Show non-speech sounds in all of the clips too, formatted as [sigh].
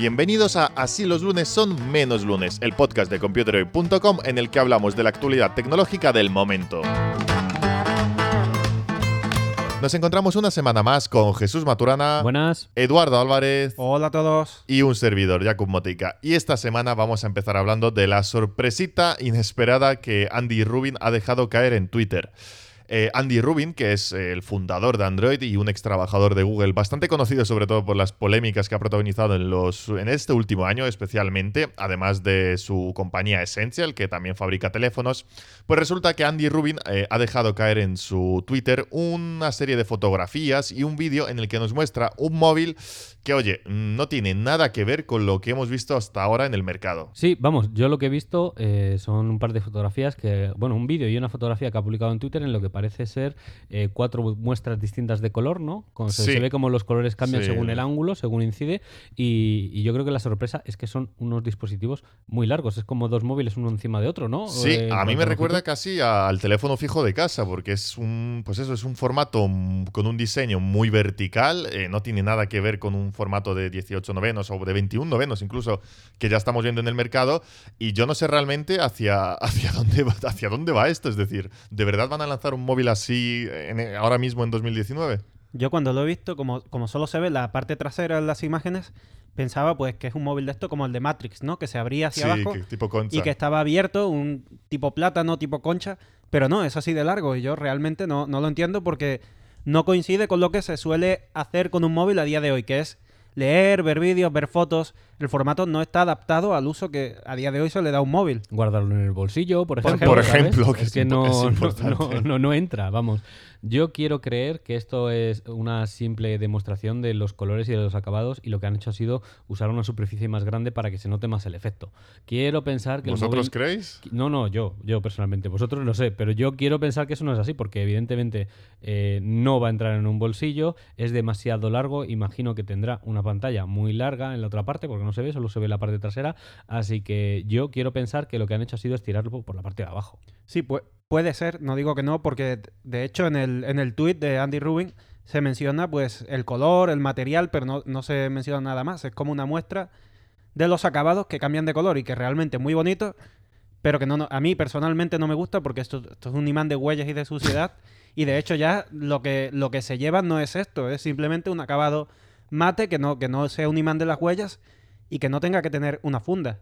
Bienvenidos a Así los lunes son menos lunes, el podcast de computerhoy.com en el que hablamos de la actualidad tecnológica del momento. Nos encontramos una semana más con Jesús Maturana, Buenas. Eduardo Álvarez Hola a todos. y un servidor, Jakub Motica. Y esta semana vamos a empezar hablando de la sorpresita inesperada que Andy Rubin ha dejado caer en Twitter. Eh, Andy Rubin, que es eh, el fundador de Android y un ex trabajador de Google, bastante conocido sobre todo por las polémicas que ha protagonizado en, los, en este último año especialmente, además de su compañía Essential, que también fabrica teléfonos, pues resulta que Andy Rubin eh, ha dejado caer en su Twitter una serie de fotografías y un vídeo en el que nos muestra un móvil que, oye, no tiene nada que ver con lo que hemos visto hasta ahora en el mercado. Sí, vamos, yo lo que he visto son un par de fotografías que, bueno, un vídeo y una fotografía que ha publicado en Twitter en lo que parece ser eh, cuatro muestras distintas de color, ¿no? Con- se, Sí. se ve como los colores cambian Sí. según el ángulo, según incide, y, y yo creo que la sorpresa es que son unos dispositivos muy largos, es como dos móviles uno encima de otro, ¿no? Sí, Eh, a mí me recuerda longitud. casi al teléfono fijo de casa, porque es un, pues eso, es un formato con un diseño muy vertical, eh, no tiene nada que ver con un formato de 18 novenos o de 21 novenos incluso, que ya estamos viendo en el mercado, y yo no sé realmente hacia, [laughs] hacia, dónde, va, hacia dónde va esto, es decir, ¿de verdad van a lanzar un móvil así en- ahora mismo en 2019? Yo cuando lo he visto, como, como solo se ve la parte trasera en las imágenes, pensaba pues que es un móvil de esto como el de Matrix, ¿no? Que se abría hacia sí, abajo que- tipo concha. y que estaba abierto, un tipo plátano, tipo concha, pero no, es así de largo y yo realmente no, no lo entiendo porque no coincide con lo que se suele hacer con un móvil a día de hoy, que es leer, ver vídeos, ver fotos. El formato no está adaptado al uso que a día de hoy se le da a un móvil. Guardarlo en el bolsillo, por Por ejemplo. ¿sabes? ejemplo, que es que no, es no- importante. no- no- no entra, vamos. Yo quiero creer que esto es una simple demostración de los colores y de los acabados y lo que han hecho ha sido usar una superficie más grande para que se note más el efecto. Quiero pensar que ¿Vosotros móvil- creéis? no, no, yo, yo personalmente. Vosotros lo sé, pero yo quiero pensar que eso no es así, porque evidentemente eh, no va a entrar en un bolsillo, es demasiado largo, imagino que tendrá una pantalla muy larga en la otra parte, porque no se ve, solo se ve la parte trasera, así que yo quiero pensar que lo que han hecho ha sido estirarlo por la parte de abajo. Sí, pu- puede ser, no digo que no, porque de hecho en el, en el tweet de Andy Rubin se menciona pues el color, el material, pero no, no se menciona nada más. Es como una muestra de los acabados que cambian de color y que realmente es muy bonito, pero que no, no- a mí personalmente no me gusta porque esto, esto es un imán de huellas y de suciedad. [laughs] y de hecho ya lo que, lo que se lleva no es esto, es simplemente un acabado mate que no, que no sea un imán de las huellas y que no tenga que tener una funda.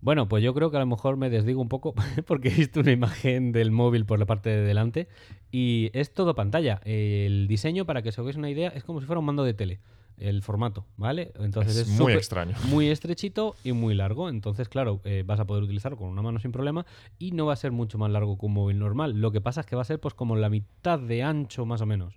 Bueno, pues yo creo que a lo mejor me desdigo un poco [laughs] porque he visto una imagen del móvil por la parte de delante y es todo pantalla. El diseño, para que os hagáis una idea, es como si fuera un mando de tele, el formato, ¿vale? Entonces Es es, muy extraño. [laughs] Muy estrechito y muy largo. Entonces, claro, eh, vas a poder utilizarlo con una mano sin problema y no va a ser mucho más largo que un móvil normal. Lo que pasa es que va a ser pues como la mitad de ancho más o menos.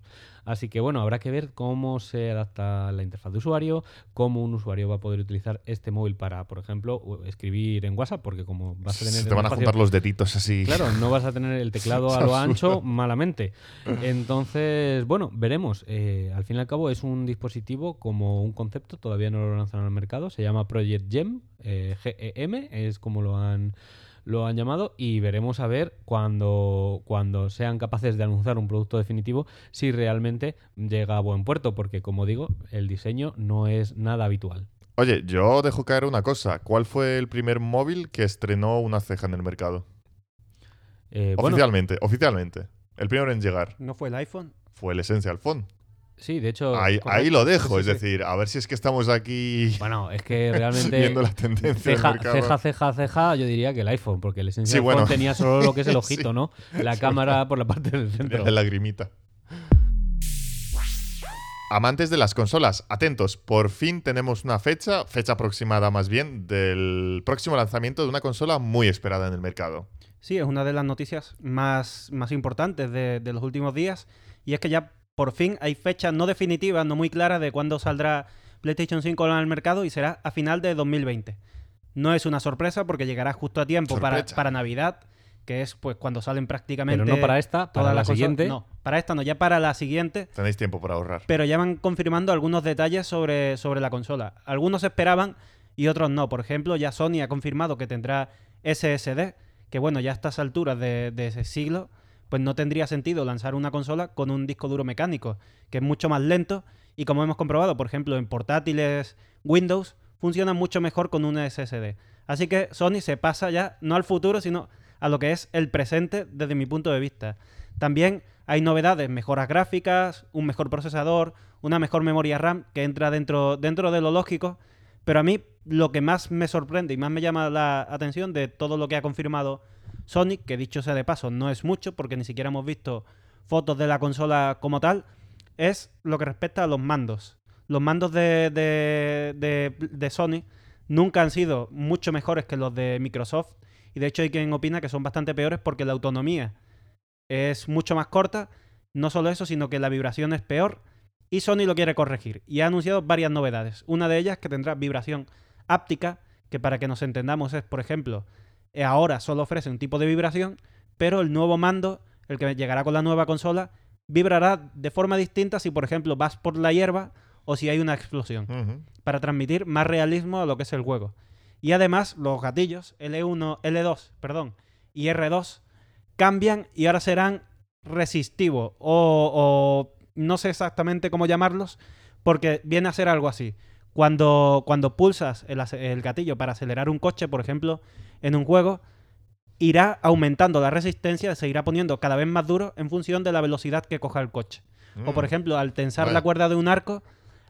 Así que bueno, habrá que ver cómo se adapta la interfaz de usuario, cómo un usuario va a poder utilizar este móvil para, por ejemplo, escribir en WhatsApp, porque como vas a tener Se te van a juntar los deditos así. Claro, no vas a tener el teclado a lo [laughs] ancho malamente. Entonces, bueno, veremos. Eh, al fin y al cabo es un dispositivo como un concepto, todavía no lo lanzaron al mercado, se llama Project Gem, eh, GEM, es como lo han lo han llamado y veremos a ver cuando, cuando sean capaces de anunciar un producto definitivo si realmente llega a buen puerto, porque como digo, el diseño no es nada habitual. Oye, yo dejo caer una cosa. ¿Cuál fue el primer móvil que estrenó una ceja en el mercado? Eh, bueno, oficialmente, oficialmente. El primero en llegar ¿No fue el iPhone? fue el Essential Phone. Sí, de hecho... Ahí, lo dejo, Sí, es sí. decir, a ver si es que estamos aquí Bueno, es que [laughs] realmente... viendo la tendencia Ceja, del ceja, ceja, ceja, yo diría que el iPhone, porque el Essential Sí, bueno. Tenía solo lo que es el [laughs] ojito, [laughs] Sí. ¿no? La cámara por la parte del centro. de lagrimita. Amantes de las consolas, atentos, por fin tenemos una fecha, fecha aproximada más bien, del próximo lanzamiento de una consola muy esperada en el mercado. Sí, es una de las noticias más, más importantes de, de los últimos días. Y es que ya por fin hay fechas no definitivas, no muy claras de cuándo saldrá PlayStation 5 en el mercado y será a final de 2020. No es una sorpresa porque llegará justo a tiempo para, para Navidad, que es pues cuando salen prácticamente Pero no para esta, para todas la siguiente. No, para esta no, ya para la siguiente Tenéis tiempo para ahorrar. pero ya van confirmando algunos detalles sobre, sobre la consola. Algunos esperaban y otros no. Por ejemplo, ya Sony ha confirmado que tendrá SSD, que bueno, ya a estas alturas de, de ese siglo, pues no tendría sentido lanzar una consola con un disco duro mecánico, que es mucho más lento y como hemos comprobado, por ejemplo, en portátiles Windows, funciona mucho mejor con un SSD. Así que Sony se pasa ya no al futuro, sino a lo que es el presente desde mi punto de vista. También hay novedades, mejoras gráficas, un mejor procesador, una mejor memoria RAM que entra dentro, dentro de lo lógico. Pero a mí lo que más me sorprende y más me llama la atención de todo lo que ha confirmado Sonic, que dicho sea de paso no es mucho porque ni siquiera hemos visto fotos de la consola como tal, es lo que respecta a los mandos. Los mandos de, de, de, de Sony nunca han sido mucho mejores que los de Microsoft y de hecho hay quien opina que son bastante peores porque la autonomía es mucho más corta. No solo eso, sino que la vibración es peor y Sony lo quiere corregir y ha anunciado varias novedades. Una de ellas que tendrá vibración áptica, que para que nos entendamos es, por ejemplo, ahora solo ofrece un tipo de vibración, pero el nuevo mando, el que llegará con la nueva consola, vibrará de forma distinta si, por ejemplo, vas por la hierba o si hay una explosión, para transmitir más realismo a lo que es el juego. Y además, los gatillos L1, L2, perdón, y R2 cambian y ahora serán resistivos o, o no sé exactamente cómo llamarlos, porque viene a ser algo así. Cuando, cuando pulsas el, el gatillo para acelerar un coche, por ejemplo, en un juego, irá aumentando la resistencia, se irá poniendo cada vez más duro en función de la velocidad que coja el coche. O por Mm. ejemplo, al tensar la cuerda de un arco,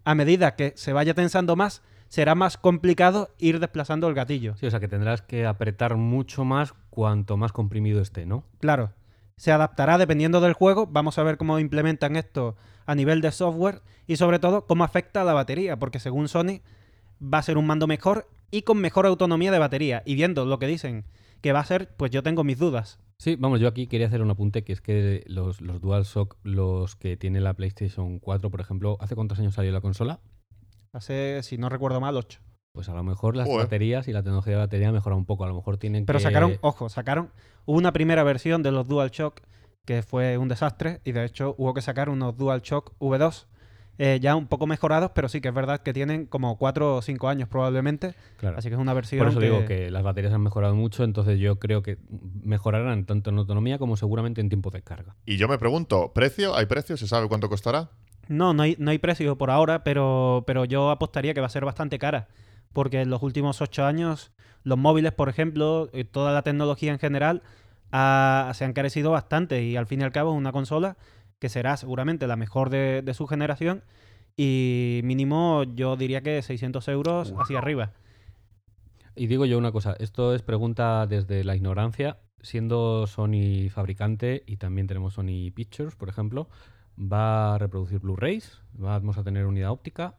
a medida que se vaya tensando más, será más complicado ir desplazando el gatillo. Sí, o sea que tendrás que apretar mucho más cuanto más comprimido esté, ¿no? Claro, se adaptará dependiendo del juego. Vamos a ver cómo implementan esto a nivel de software y sobre todo cómo afecta a la batería, porque según Sony va a ser un mando mejor y con mejor autonomía de batería. Y viendo lo que dicen que va a ser, pues yo tengo mis dudas. Sí, vamos, yo aquí quería hacer un apunte que es que los, los DualShock, los que tiene la PlayStation 4, por ejemplo, ¿hace cuántos años salió la consola? Hace, si no recuerdo mal, 8. Pues a lo mejor las Joder. baterías y la tecnología de batería mejora un poco. A lo mejor tienen Pero que... sacaron, ojo, sacaron. Hubo una primera versión de los DualShock que fue un desastre y de hecho hubo que sacar unos DualShock V2 eh, ya un poco mejorados, pero sí que es verdad que tienen como 4 o 5 años probablemente. Claro. Así que es una versión. Por eso que- digo que las baterías han mejorado mucho, entonces yo creo que mejorarán tanto en autonomía como seguramente en tiempo de carga. Y yo me pregunto, ¿precio? ¿Hay precio? ¿Se sabe cuánto costará? No, no hay, no hay precio por ahora, pero, pero yo apostaría que va a ser bastante cara. Porque en los últimos 8 años, los móviles, por ejemplo, y toda la tecnología en general, ha- se han carecido bastante. Y al fin y al cabo es una consola que será seguramente la mejor de, de su generación. Y mínimo yo diría que 600 euros hacia arriba. Y digo yo una cosa, esto es pregunta desde la ignorancia, siendo Sony fabricante y también tenemos Sony Pictures, por ejemplo, va a reproducir Blu-rays, vamos a tener unidad óptica.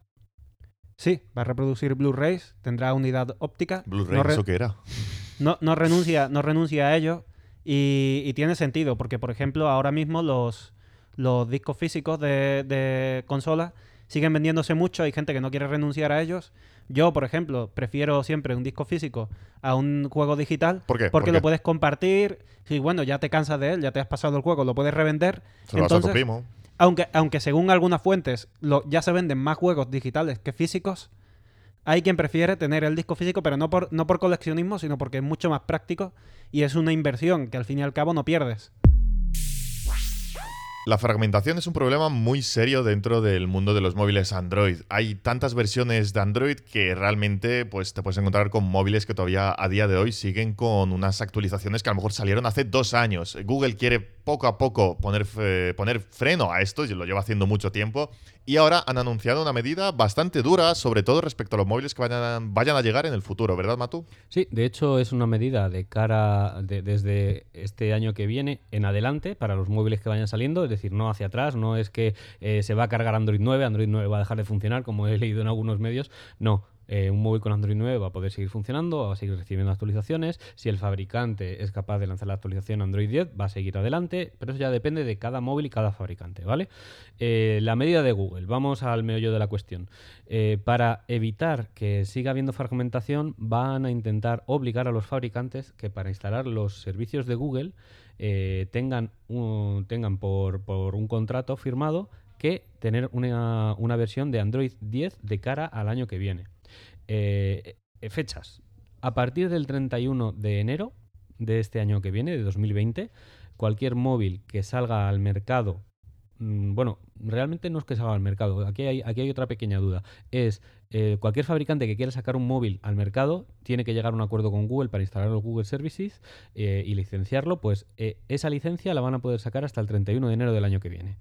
Sí, va a reproducir Blu-rays, tendrá unidad óptica. Blu-ray, No ¿eso qué era? no, no renuncia, no renuncia a ello y, y tiene sentido, porque por ejemplo ahora mismo los, los discos físicos de, de consolas siguen vendiéndose mucho, hay gente que no quiere renunciar a ellos. Yo, por ejemplo, prefiero siempre un disco físico a un juego digital ¿Por qué? porque ¿Por lo puedes compartir. Si bueno, ya te cansas de él, ya te has pasado el juego, lo puedes revender. Se lo vas a tu Entonces, primo. aunque, aunque según algunas fuentes lo- ya se venden más juegos digitales que físicos, hay quien prefiere tener el disco físico, pero no por, no por coleccionismo, sino porque es mucho más práctico y es una inversión que al fin y al cabo no pierdes. La fragmentación es un problema muy serio dentro del mundo de los móviles Android. Hay tantas versiones de Android que realmente pues, te puedes encontrar con móviles que todavía a día de hoy siguen con unas actualizaciones que a lo mejor salieron hace dos años. Google quiere poco a poco poner, poner freno a esto, y lo lleva haciendo mucho tiempo, y ahora han anunciado una medida bastante dura, sobre todo respecto a los móviles que vayan, vayan a llegar en el futuro, ¿verdad, Matu? Sí, de hecho es una medida de cara de- desde este año que viene en adelante para los móviles que vayan saliendo, es decir, no hacia atrás, no es que eh, se va a cargar Android 9, Android 9 va a dejar de funcionar, como he leído en algunos medios, no. Eh, un móvil con Android 9 va a poder seguir funcionando, va a seguir recibiendo actualizaciones. Si el fabricante es capaz de lanzar la actualización Android 10, va a seguir adelante, pero eso ya depende de cada móvil y cada fabricante, ¿vale? Eh, la medida de Google, vamos al meollo de la cuestión. Eh, para evitar que siga habiendo fragmentación, van a intentar obligar a los fabricantes que para instalar los servicios de Google tengan, un- tengan por, un contrato firmado que tener una versión de Android 10 de cara al año que viene. Eh, eh, fechas. A partir del 31 de enero de este año que viene, de 2020, cualquier móvil que salga al mercado, mm, bueno, realmente no es que salga al mercado, aquí hay, aquí hay otra pequeña duda, es eh, cualquier fabricante que quiera sacar un móvil al mercado tiene que llegar a un acuerdo con Google para instalar los Google Services eh, y licenciarlo, pues eh, esa licencia la van a poder sacar hasta el 31 de enero del año que viene.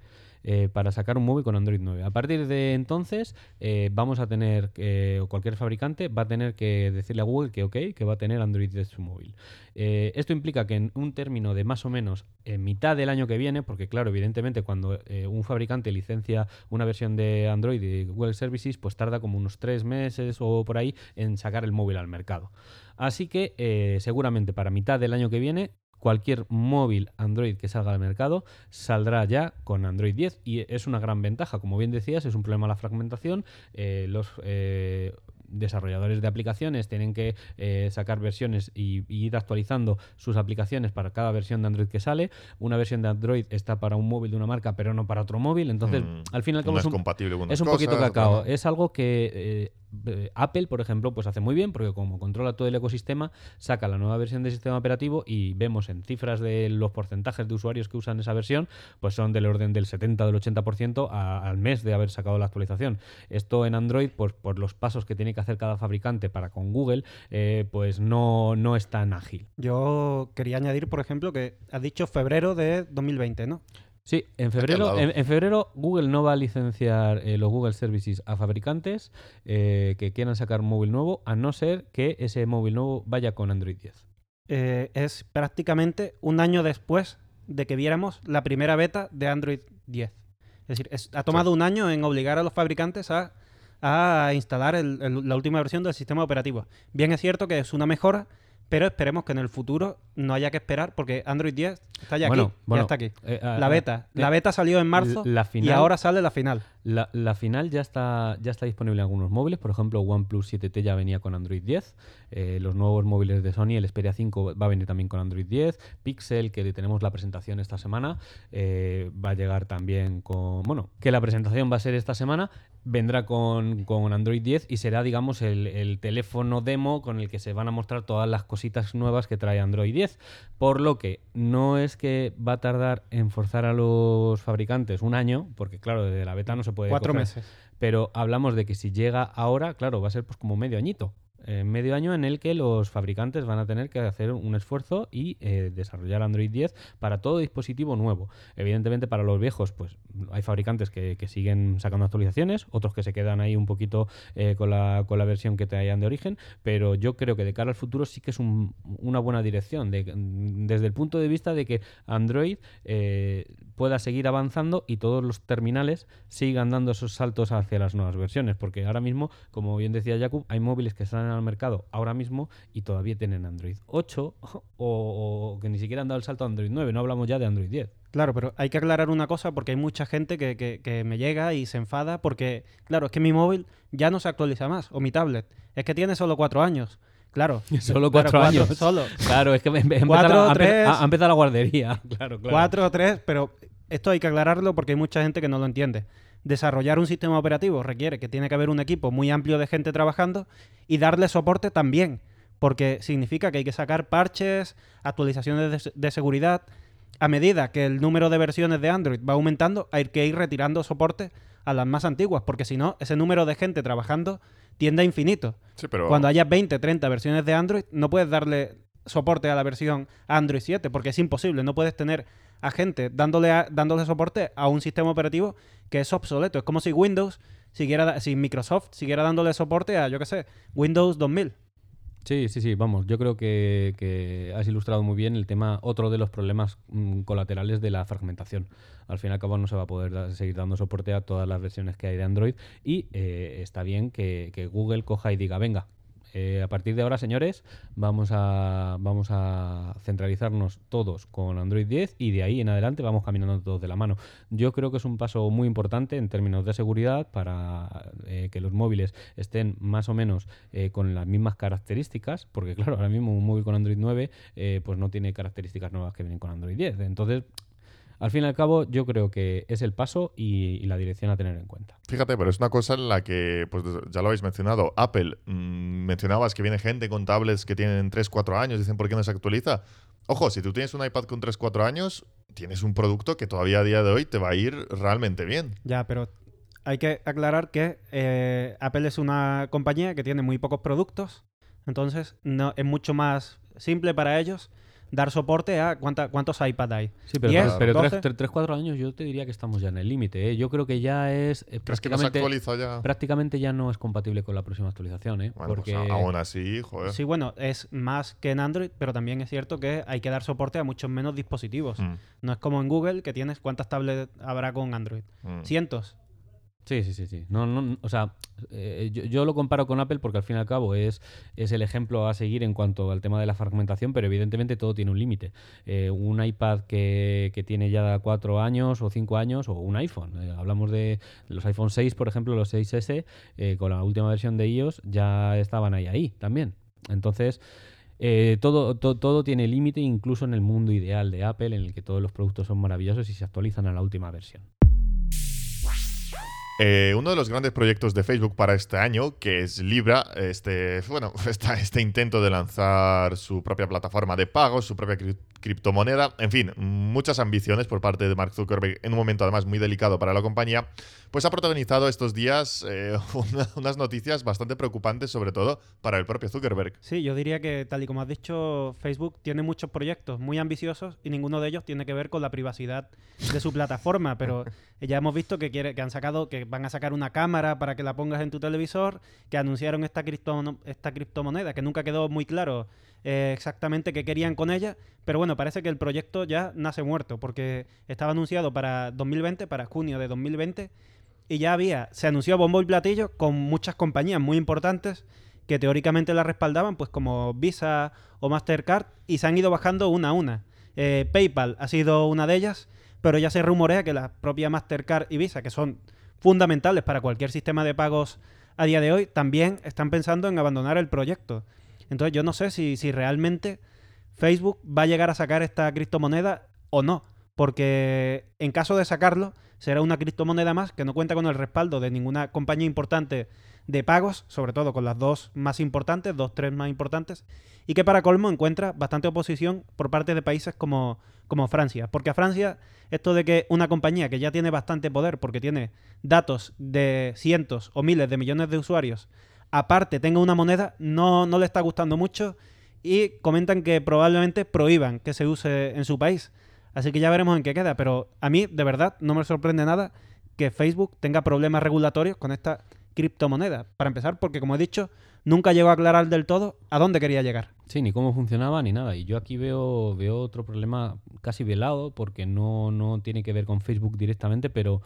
Eh, para sacar un móvil con Android 9. A partir de entonces eh, vamos a tener, eh, o cualquier fabricante va a tener que decirle a Google que ok, que va a tener Android 10 en su móvil. Eh, esto implica que en un término de más o menos en mitad del año que viene, porque claro, evidentemente cuando un fabricante licencia una versión de Android y Google Services, pues tarda como unos tres meses o por ahí en sacar el móvil al mercado. Así que seguramente para mitad del año que viene cualquier móvil Android que salga al mercado saldrá ya con Android 10 y es una gran ventaja. Como bien decías, es un problema la fragmentación. eh, los eh, desarrolladores de aplicaciones tienen que eh, sacar versiones y, y ir actualizando sus aplicaciones para cada versión de Android que sale. Una versión de Android está para un móvil de una marca, pero no para otro móvil. Entonces, Mm, al fin y al cabo no es un, compatible con es un poquito cacao. Es algo que Apple, por ejemplo, pues hace muy bien porque como controla todo el ecosistema, saca la nueva versión del sistema operativo y vemos en cifras de los porcentajes de usuarios que usan esa versión, pues son del orden del 70 del 80% a- al mes de haber sacado la actualización. Esto en Android, pues por los pasos que tiene que hacer cada fabricante para con Google, eh, pues no, no es tan ágil. Yo quería añadir, por ejemplo, que has dicho febrero de 2020, ¿no? Sí, en febrero, en, en febrero Google no va a licenciar eh, los Google Services a fabricantes eh, que quieran sacar un móvil nuevo, a no ser que ese móvil nuevo vaya con Android 10. Eh, es prácticamente un año después de que viéramos la primera beta de Android 10. Es decir, es- ha tomado un año en obligar a los fabricantes a, a instalar el- el- la última versión del sistema operativo. Bien es cierto que es una mejora, pero esperemos que en el futuro no haya que esperar porque Android 10 está ya Bueno, aquí, bueno, ya está aquí. eh, ah, la ah, beta. eh, la beta salió en marzo la y ahora sale la final. La, final ya está, ya está disponible en algunos móviles, por ejemplo OnePlus 7T ya venía con Android 10, eh, los nuevos móviles de Sony, el Xperia 5 va a venir también con Android 10, Pixel, que tenemos la presentación esta semana, eh, va a llegar también con, bueno, que la presentación va a ser esta semana, vendrá con, con Android 10 y será, digamos, el, el teléfono demo con el que se van a mostrar todas las cositas nuevas que trae Android 10, por lo que no es que va a tardar en forzar a los fabricantes un año, porque claro, desde la beta no se puede Cuatro coger. meses. Pero hablamos de que si llega ahora, claro, va a ser pues como medio añito. Eh, medio año en el que los fabricantes van a tener que hacer un esfuerzo y eh, desarrollar Android 10 para todo dispositivo nuevo. Evidentemente para los viejos, pues hay fabricantes que, siguen sacando actualizaciones, otros que se quedan ahí un poquito eh, con, la, con la versión que traían de origen, pero yo creo que de cara al futuro sí que es un- una buena dirección, de- desde el punto de vista de que Android pueda seguir avanzando y todos los terminales sigan dando esos saltos hacia las nuevas versiones, porque ahora mismo, como bien decía Jakub, hay móviles que salen al mercado ahora mismo y todavía tienen Android 8 [laughs] o, o que ni siquiera han dado el salto a Android 9, no hablamos ya de Android 10. Claro, pero hay que aclarar una cosa porque hay mucha gente que, que- que me llega y se enfada porque, claro, es que mi móvil ya no se actualiza más, o mi tablet. Es que tiene solo cuatro años. Claro. [laughs] Solo cuatro años. Solo. [laughs] Claro, es que me- me- Cuatro, empezado ha empezado la guardería. Claro, claro. Cuatro o tres, pero esto hay que aclararlo porque hay mucha gente que no lo entiende. Desarrollar un sistema operativo requiere que tiene que haber un equipo muy amplio de gente trabajando y darle soporte también, porque significa que hay que sacar parches, actualizaciones de, de seguridad. A medida que el número de versiones de Android va aumentando, hay que ir retirando soporte a las más antiguas, porque si no, ese número de gente trabajando tiende a infinito. Sí, pero Cuando haya 20, 30 versiones de Android, no puedes darle soporte a la versión Android 7 porque es imposible. No puedes tener a gente dándole, a- dándole soporte a un sistema operativo que es obsoleto. Es como si Windows siguiera, si Microsoft siguiera dándole soporte a, yo qué sé, Windows 2000. Sí, sí, sí, vamos, yo creo que, que has ilustrado muy bien el tema, otro de los problemas mm, colaterales de la fragmentación. Al fin y al cabo no se va a poder seguir dando soporte a todas las versiones que hay de Android y eh, está bien que Google coja y diga, venga, eh, a partir de ahora, señores, vamos a, vamos a centralizarnos todos con Android 10 y de ahí en adelante vamos caminando todos de la mano. Yo creo que es un paso muy importante en términos de seguridad para eh, que los móviles estén más o menos eh, con las mismas características, porque claro, ahora mismo un móvil con Android 9 eh, pues no tiene características nuevas que vienen con Android 10. Entonces, al fin y al cabo, yo creo que es el paso y, y la dirección a tener en cuenta. Fíjate, pero es una cosa en la que, pues ya lo habéis mencionado, Apple, mm, mencionabas que viene gente con tablets que tienen 3, 4 años, dicen por qué no se actualiza. Ojo, si tú tienes un iPad con 3, 4 años, tienes un producto que todavía a día de hoy te va a ir realmente bien. Ya, pero hay que aclarar que eh, Apple es una compañía que tiene muy pocos productos, entonces no, es mucho más simple para ellos dar soporte a cuánta- cuántos iPad hay. Sí, pero, 10, pero 12. 3-4 años yo te diría que estamos ya en el límite. ¿eh? Yo creo que ya es eh, ¿Crees que no se prácticamente, actualiza ya? prácticamente ya no es compatible con la próxima actualización. ¿eh? Bueno, Porque pues aún así, joder. Sí, bueno, es más que en Android, pero también es cierto que hay que dar soporte a muchos menos dispositivos. Mm, No es como en Google, que tienes cuántas tablets habrá con Android. mm. Cientos. Sí, sí, sí, sí. No, no, o sea, eh, yo, lo comparo con Apple porque al fin y al cabo es, es el ejemplo a seguir en cuanto al tema de la fragmentación, pero evidentemente todo tiene un límite. Eh, un iPad que, que tiene ya cuatro años o cinco años o un iPhone. eh, hablamos de los iPhone 6, por ejemplo, los 6S, eh, con la última versión de iOS ya estaban ahí, ahí también. Entonces... eh, todo, to- todo tiene límite, incluso en el mundo ideal de Apple, en el que todos los productos son maravillosos y se actualizan a la última versión. Eh, uno de los grandes proyectos de Facebook para este año, que es Libra, este, bueno, [laughs] esta- este intento de lanzar su propia plataforma de pagos, su propia cri- criptomoneda, en fin, muchas ambiciones por parte de Mark Zuckerberg en un momento además muy delicado para la compañía, pues ha protagonizado estos días eh, [laughs] una- unas noticias bastante preocupantes, sobre todo para el propio Zuckerberg. Sí, yo diría que, tal y como has dicho, Facebook tiene muchos proyectos muy ambiciosos y ninguno de ellos tiene que ver con la privacidad de su plataforma, pero [laughs] ya hemos visto que, quiere, que han sacado, que van a sacar una cámara para que la pongas en tu televisor, que anunciaron esta, criptomo- esta criptomoneda, que nunca quedó muy claro eh, exactamente qué querían con ella, pero bueno, parece que el proyecto ya nace muerto, porque estaba anunciado para 2020, para junio de 2020, y ya había, se anunció bombo y platillo con muchas compañías muy importantes que teóricamente la respaldaban, pues como Visa o Mastercard, y se han ido bajando una a una. Eh, PayPal ha sido una de ellas, pero ya se rumorea que la propia Mastercard y Visa, que son fundamentales para cualquier sistema de pagos a día de hoy, también están pensando en abandonar el proyecto. Entonces yo no sé si, si realmente Facebook va a llegar a sacar esta criptomoneda o no, porque en caso de sacarlo, será una criptomoneda más que no cuenta con el respaldo de ninguna compañía importante de pagos, sobre todo con las dos más importantes, dos, tres más importantes, y que para colmo encuentra bastante oposición por parte de países como, como Francia. Porque a Francia, esto de que una compañía que ya tiene bastante poder, porque tiene datos de cientos o miles de millones de usuarios, aparte tenga una moneda, no, no le está gustando mucho y comentan que probablemente prohíban que se use en su país. Así que ya veremos en qué queda, pero a mí de verdad no me sorprende nada que Facebook tenga problemas regulatorios con esta criptomoneda. Para empezar, porque como he dicho, nunca llegó a aclarar del todo a dónde quería llegar. Sí, ni cómo funcionaba ni nada. Y yo aquí veo, veo otro problema casi velado, porque no, no tiene que ver con Facebook directamente, pero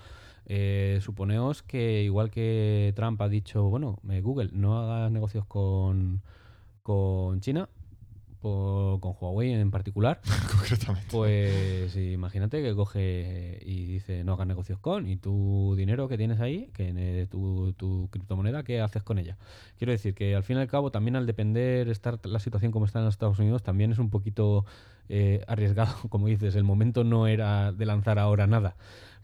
eh, suponeos que igual que Trump ha dicho, bueno, eh, Google, no hagas negocios con, con China, por- con Huawei en particular, [laughs] Concretamente. pues imagínate que coge y dice no hagas negocios con y tu dinero que tienes ahí, que eh, tu, tu criptomoneda, ¿qué haces con ella? Quiero decir que al fin y al cabo también al depender estar la situación como está en los Estados Unidos también es un poquito eh, arriesgado, [laughs] como dices, el momento no era de lanzar ahora nada.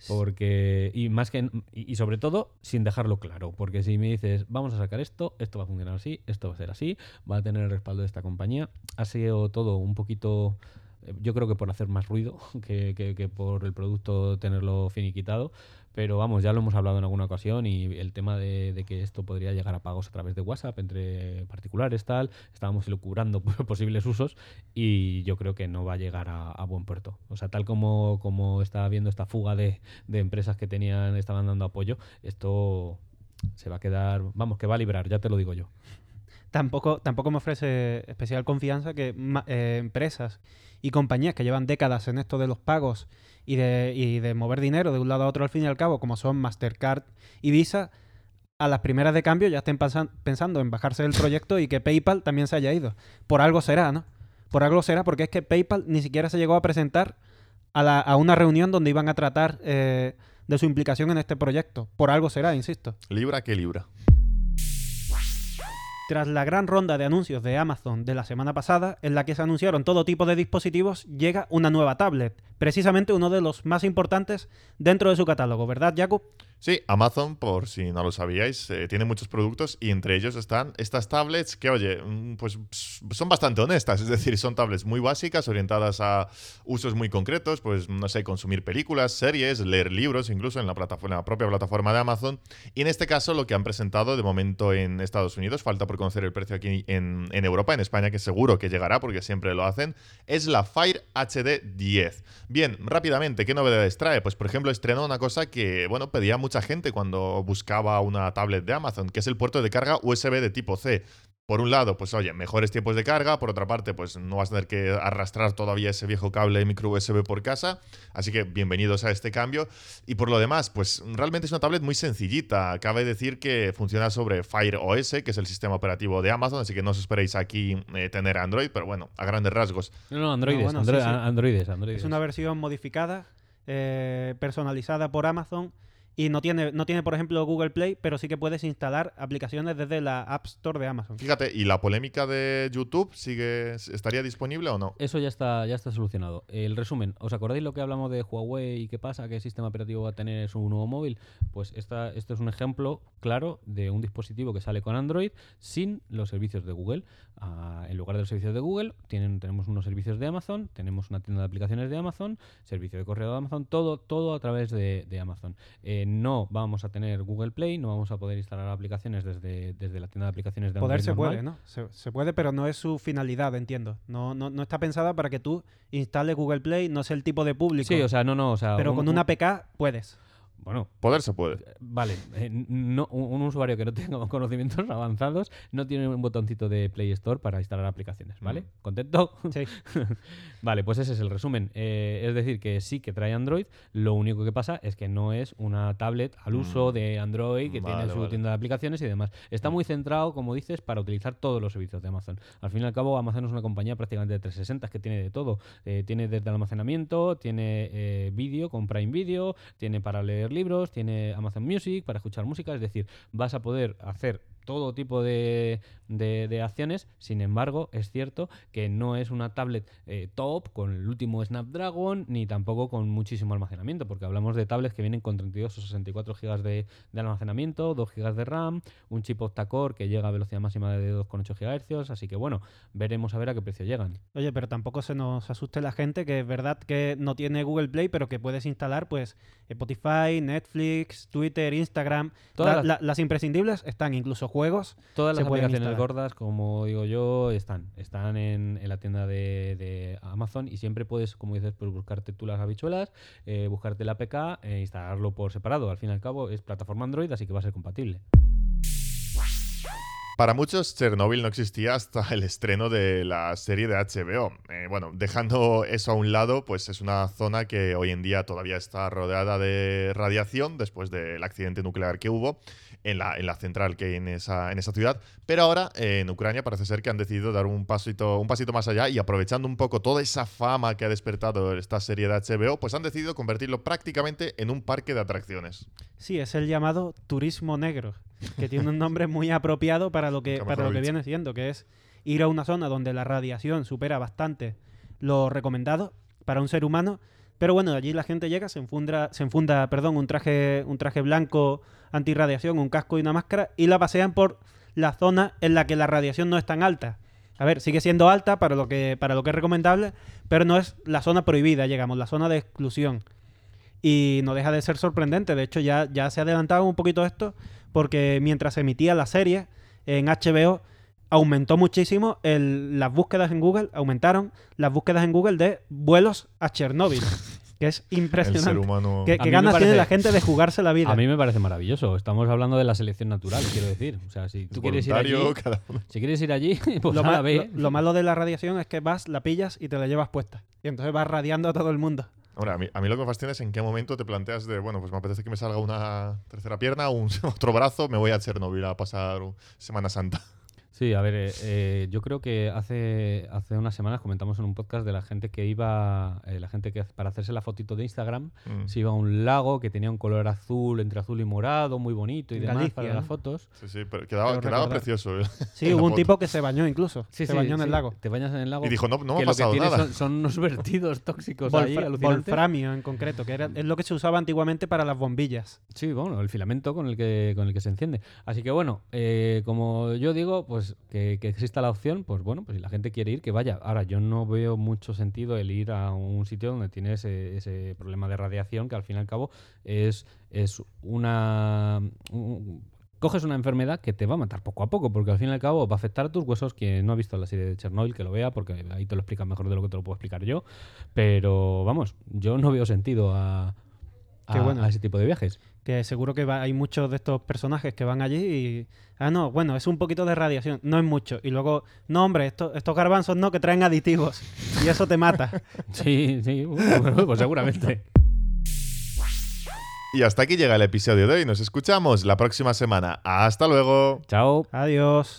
Porque, y más que, y, sobre todo, sin dejarlo claro. Porque si me dices, vamos a sacar esto, esto va a funcionar así, esto va a ser así, va a tener el respaldo de esta compañía, ha sido todo un poquito, eh, yo creo que por hacer más ruido [laughs] que, que- que por el producto tenerlo finiquitado. Pero vamos, ya lo hemos hablado en alguna ocasión y el tema de, que esto podría llegar a pagos a través de WhatsApp entre particulares, tal, estábamos elucubrando [laughs] posibles usos y yo creo que no va a llegar a, buen puerto. O sea, tal como, como está habiendo esta fuga de, de empresas que tenían, estaban dando apoyo, esto se va a quedar, vamos, que va a librar, ya te lo digo yo. tampoco, tampoco me ofrece especial confianza que eh, empresas y compañías que llevan décadas en esto de los pagos y de, y de mover dinero de un lado a otro al fin y al cabo, como son Mastercard y Visa, a las primeras de cambio ya estén pensan- pensando en bajarse del proyecto y que PayPal también se haya ido. Por algo será, ¿no? Por algo será, porque es que PayPal ni siquiera se llegó a presentar a, la- a una reunión donde iban a tratar eh, de su implicación en este proyecto. Por algo será, insisto. Libra que libra. Tras la gran ronda de anuncios de Amazon de la semana pasada, en la que se anunciaron todo tipo de dispositivos, llega una nueva tablet, precisamente uno de los más importantes dentro de su catálogo, ¿verdad, Jakub? Sí, Amazon, por si no lo sabíais, eh, tiene muchos productos y entre ellos están estas tablets que, oye, mm, pues son bastante honestas, es decir, son tablets muy básicas, orientadas a usos muy concretos, pues no sé, consumir películas, series, leer libros, incluso en la, plataforma, en la propia plataforma de Amazon. Y en este caso lo que han presentado de momento en Estados Unidos, falta por conocer el precio aquí en, en Europa, en España que seguro que llegará porque siempre lo hacen, es la Fire HD 10. Bien, rápidamente, ¿qué novedades trae? Pues por ejemplo estrenó una cosa que, bueno, pedía mucha gente cuando buscaba una tablet de Amazon, que es el puerto de carga USB de tipo C. Por un lado, pues oye, mejores tiempos de carga, por otra parte, pues no vas a tener que arrastrar todavía ese viejo cable micro USB por casa, así que bienvenidos a este cambio. Y por lo demás, pues realmente es una tablet muy sencillita, cabe decir que funciona sobre Fire OS, que es el sistema operativo de Amazon, así que no os esperéis aquí eh, tener Android, pero bueno, a grandes rasgos. No, no, androides, bueno, andro- sí, sí. a- androides, androides. Es una versión modificada, eh, personalizada por Amazon y no tiene, no tiene, por ejemplo, Google Play, pero sí que puedes instalar aplicaciones desde la App Store de Amazon. Fíjate, ¿y la polémica de YouTube sigue estaría disponible o no? Eso ya está, ya está solucionado. El resumen, ¿os acordáis lo que hablamos de Huawei y qué pasa? ¿Qué sistema operativo va a tener su nuevo móvil? Pues esta, esto es un ejemplo claro de un dispositivo que sale con Android sin los servicios de Google. Ah, en lugar de los servicios de Google, tienen, tenemos unos servicios de Amazon, tenemos una tienda de aplicaciones de Amazon, servicio de correo de Amazon, todo, todo a través de, de Amazon. Eh, no vamos a tener Google Play, no vamos a poder instalar aplicaciones desde, desde la tienda de aplicaciones de Poder Android se normal. puede, ¿no? Se, se puede, pero no es su finalidad, entiendo. No, no, no está pensada para que tú instales Google Play, no es el tipo de público. Sí, o sea, no, no, o sea, pero un- con un- una APK puedes. Bueno, Poder se puede. Vale, eh, no, un, un usuario que no tenga [laughs] conocimientos avanzados no tiene un botoncito de Play Store para instalar aplicaciones, ¿vale? ¿Contento? Sí. [laughs] vale, pues ese es el resumen. Eh, es decir, que sí que trae Android, lo único que pasa es que no es una tablet al uso de Android que Vale, tiene su vale. tienda de aplicaciones y demás. Está muy centrado, como dices, para utilizar todos los servicios de Amazon. Al fin y al cabo, Amazon es una compañía prácticamente de 360 es que tiene de todo. Eh, tiene desde almacenamiento, tiene eh, vídeo con Prime Video, tiene para leer libros, tiene Amazon Music para escuchar música, es decir, vas a poder hacer todo tipo de, de- de acciones, sin embargo, es cierto que no es una tablet eh, top con el último Snapdragon, ni tampoco con muchísimo almacenamiento, porque hablamos de tablets que vienen con 32 o 64 GB de, de almacenamiento, 2 GB de RAM, un chip octa-core que llega a velocidad máxima de 2,8 GHz, así que bueno, veremos a ver a qué precio llegan. Oye, pero tampoco se nos asuste la gente que es verdad que no tiene Google Play, pero que puedes instalar pues Spotify, Netflix, Twitter, Instagram. Todas La- las- la- las imprescindibles están, incluso juegos. Todas las pueden aplicaciones. Gordas, como digo yo, están. Están en, en la tienda de, de Amazon y siempre puedes, como dices, pues buscarte tú las habichuelas, eh, buscarte la APK e instalarlo por separado. Al fin y al cabo es plataforma Android, así que va a ser compatible. Para muchos, Chernobyl no existía hasta el estreno de la serie de HBO. Eh, bueno, dejando eso a un lado, pues es una zona que hoy en día todavía está rodeada de radiación después del accidente nuclear que hubo en la, en la central que hay en esa, en esa ciudad. Pero ahora eh, en Ucrania parece ser que han decidido dar un pasito, un pasito más allá y aprovechando un poco toda esa fama que ha despertado esta serie de HBO, pues han decidido convertirlo prácticamente en un parque de atracciones. Sí, es el llamado turismo negro, que tiene un nombre muy apropiado para lo que, para lo que viene siendo, que es ir a una zona donde la radiación supera bastante lo recomendado para un ser humano. Pero bueno, allí la gente llega, se enfunda, se perdón, un, traje, un traje blanco antirradiación, un casco y una máscara, y la pasean por la zona en la que la radiación no es tan alta. A ver, sigue siendo alta para lo que, para lo que es recomendable, pero no es la zona prohibida, llegamos, la zona de exclusión. Y no deja de ser sorprendente. De hecho, ya, ya se ha adelantado un poquito esto, porque mientras se emitía la serie en HBO, aumentó muchísimo el- las búsquedas en Google, aumentaron las búsquedas en Google de vuelos a Chernóbil. Que es [laughs] El impresionante. ser humano. ¿Qué, ganas tiene la gente de jugarse la vida? A mí me parece maravilloso. Estamos hablando de la selección natural, quiero decir. O sea, si tú quieres ir allí, cada si quieres ir allí, [laughs] pues lo, ve. lo- lo malo de la radiación es que vas, la pillas y te la llevas puesta. Y entonces vas radiando a todo el mundo. Ahora, a mí, a mí lo que me fascina es en qué momento te planteas de, bueno, pues me apetece que me salga una tercera pierna, un [laughs] otro brazo, me voy a Chernobyl a pasar Semana Santa. Sí, a ver, eh, eh, yo creo que hace, hace unas semanas comentamos en un podcast de la gente que iba, eh, la gente que para hacerse la fotito de Instagram, Mm. se iba a un lago que tenía un color azul, entre azul y morado, muy bonito y En demás Galicia, para ¿no? las fotos. Sí, sí, pero quedaba, precioso. ¿eh? Sí, [laughs] hubo un tipo que se bañó incluso. Sí, se sí, bañó en sí, el lago. Te bañas en el lago. Y dijo, no, no me ha lo que pasado nada. Son, son unos [laughs] vertidos tóxicos ahí, Volfra- alucinantes. Wolframio en concreto, que era, es lo que se usaba antiguamente para las bombillas. Sí, bueno, el filamento con el que, con el que se enciende. Así que bueno, eh, como yo digo, pues que, que exista la opción, pues bueno, pues si la gente quiere ir, que vaya. Ahora, yo no veo mucho sentido el ir a un sitio donde tiene ese, ese problema de radiación, que al fin y al cabo es, es una... un- coges una enfermedad que te va a matar poco a poco, porque al fin y al cabo va a afectar a tus huesos. Quien no ha visto la serie de Chernobyl, que lo vea, porque ahí te lo explican mejor de lo que te lo puedo explicar yo. Pero vamos, yo no veo sentido a, Qué a- bueno. a ese tipo de viajes. Que seguro que va- hay muchos de estos personajes que van allí y. Ah, no, bueno, es un poquito de radiación, no es mucho. Y luego, no, hombre, esto- estos garbanzos no, que traen aditivos. Y eso te mata. [laughs] Sí, sí, bueno, pues seguramente. Y hasta aquí llega el episodio de hoy. Nos escuchamos la próxima semana. Hasta luego. Chao. Adiós.